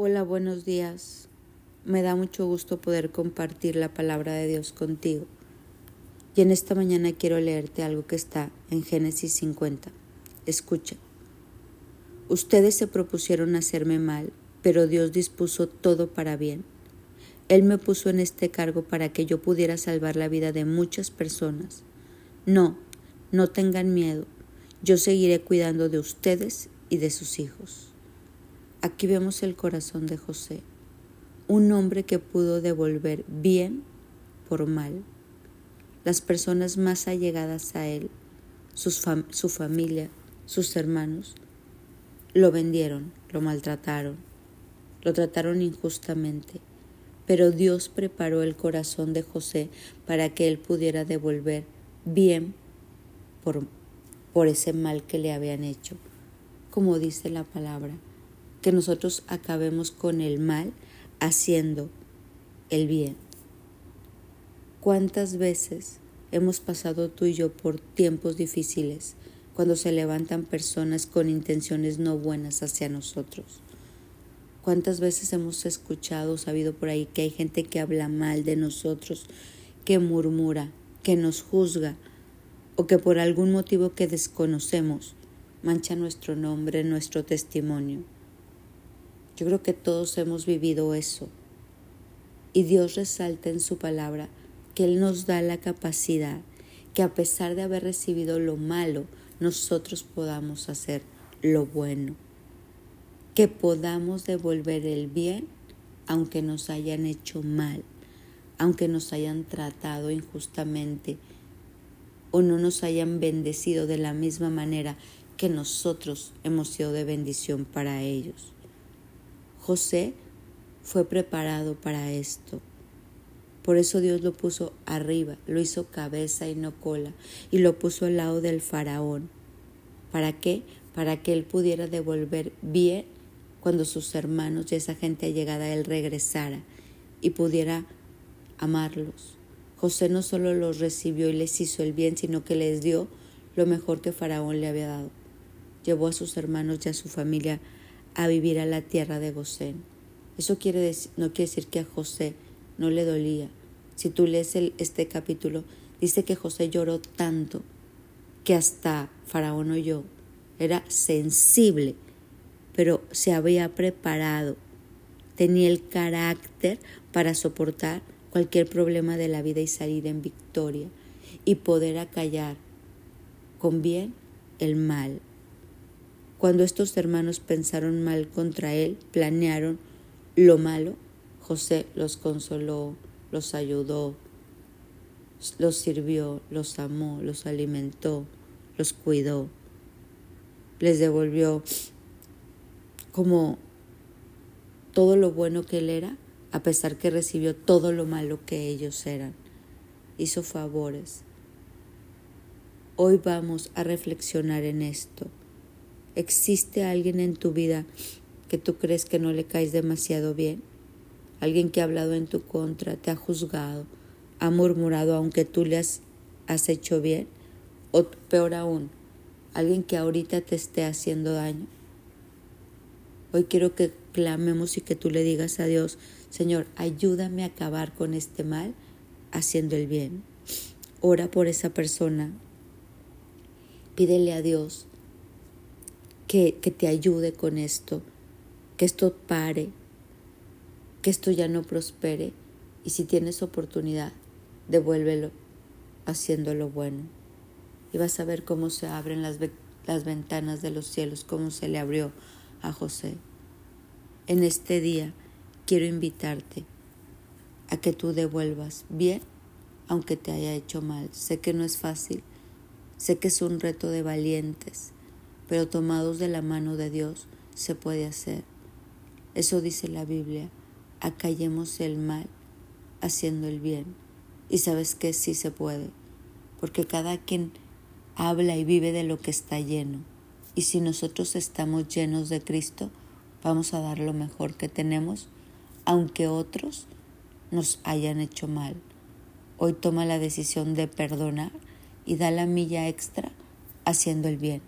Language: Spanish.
Hola, buenos días. Me da mucho gusto poder compartir la palabra de Dios contigo. Y en esta mañana quiero leerte algo que está en Génesis 50. Escucha. Ustedes se propusieron hacerme mal, pero Dios dispuso todo para bien. Él me puso en este cargo para que yo pudiera salvar la vida de muchas personas. No, no tengan miedo. Yo seguiré cuidando de ustedes y de sus hijos. Aquí vemos el corazón de José, un hombre que pudo devolver bien por mal. Las personas más allegadas a él, su familia, sus hermanos, lo vendieron, lo maltrataron, lo trataron injustamente, pero Dios preparó el corazón de José para que él pudiera devolver bien por, por ese mal que le habían hecho, como dice la palabra que nosotros acabemos con el mal haciendo el bien. ¿Cuántas veces hemos pasado tú y yo por tiempos difíciles cuando se levantan personas con intenciones no buenas hacia nosotros? ¿Cuántas veces hemos escuchado, sabido por ahí que hay gente que habla mal de nosotros, que murmura, que nos juzga o que por algún motivo que desconocemos mancha nuestro nombre, nuestro testimonio? Yo creo que todos hemos vivido eso. Y Dios resalta en su palabra que Él nos da la capacidad que a pesar de haber recibido lo malo, nosotros podamos hacer lo bueno. Que podamos devolver el bien aunque nos hayan hecho mal, aunque nos hayan tratado injustamente o no nos hayan bendecido de la misma manera que nosotros hemos sido de bendición para ellos. José fue preparado para esto. Por eso Dios lo puso arriba, lo hizo cabeza y no cola, y lo puso al lado del faraón. ¿Para qué? Para que él pudiera devolver bien cuando sus hermanos y esa gente allegada a él regresara y pudiera amarlos. José no solo los recibió y les hizo el bien, sino que les dio lo mejor que Faraón le había dado. Llevó a sus hermanos y a su familia a vivir a la tierra de Gosén. Eso quiere decir, no quiere decir que a José no le dolía. Si tú lees este capítulo, dice que José lloró tanto que hasta Faraón oyó. Era sensible, pero se había preparado. Tenía el carácter para soportar cualquier problema de la vida y salir en victoria y poder acallar con bien el mal. Cuando estos hermanos pensaron mal contra él, planearon lo malo, José los consoló, los ayudó, los sirvió, los amó, los alimentó, los cuidó, les devolvió como todo lo bueno que él era, a pesar que recibió todo lo malo que ellos eran. Hizo favores. Hoy vamos a reflexionar en esto. ¿Existe alguien en tu vida que tú crees que no le caes demasiado bien? Alguien que ha hablado en tu contra, te ha juzgado, ha murmurado aunque tú le has, hecho bien? O peor aún, alguien que ahorita te esté haciendo daño. Hoy quiero que clamemos y que tú le digas a Dios, Señor, ayúdame a acabar con este mal haciendo el bien. Ora por esa persona. Pídele a Dios que, te ayude con esto, que esto pare, que esto ya no prospere y si tienes oportunidad, devuélvelo haciendo lo bueno. Y vas a ver cómo se abren las, las ventanas de los cielos, cómo se le abrió a José. En este día quiero invitarte a que tú devuelvas bien aunque te haya hecho mal. Sé que no es fácil, sé que es un reto de valientes, pero tomados de la mano de Dios se puede hacer. Eso dice la Biblia, acallemos el mal haciendo el bien. Y sabes que sí se puede, porque cada quien habla y vive de lo que está lleno. Y si nosotros estamos llenos de Cristo, vamos a dar lo mejor que tenemos, aunque otros nos hayan hecho mal. Hoy toma la decisión de perdonar y da la milla extra haciendo el bien.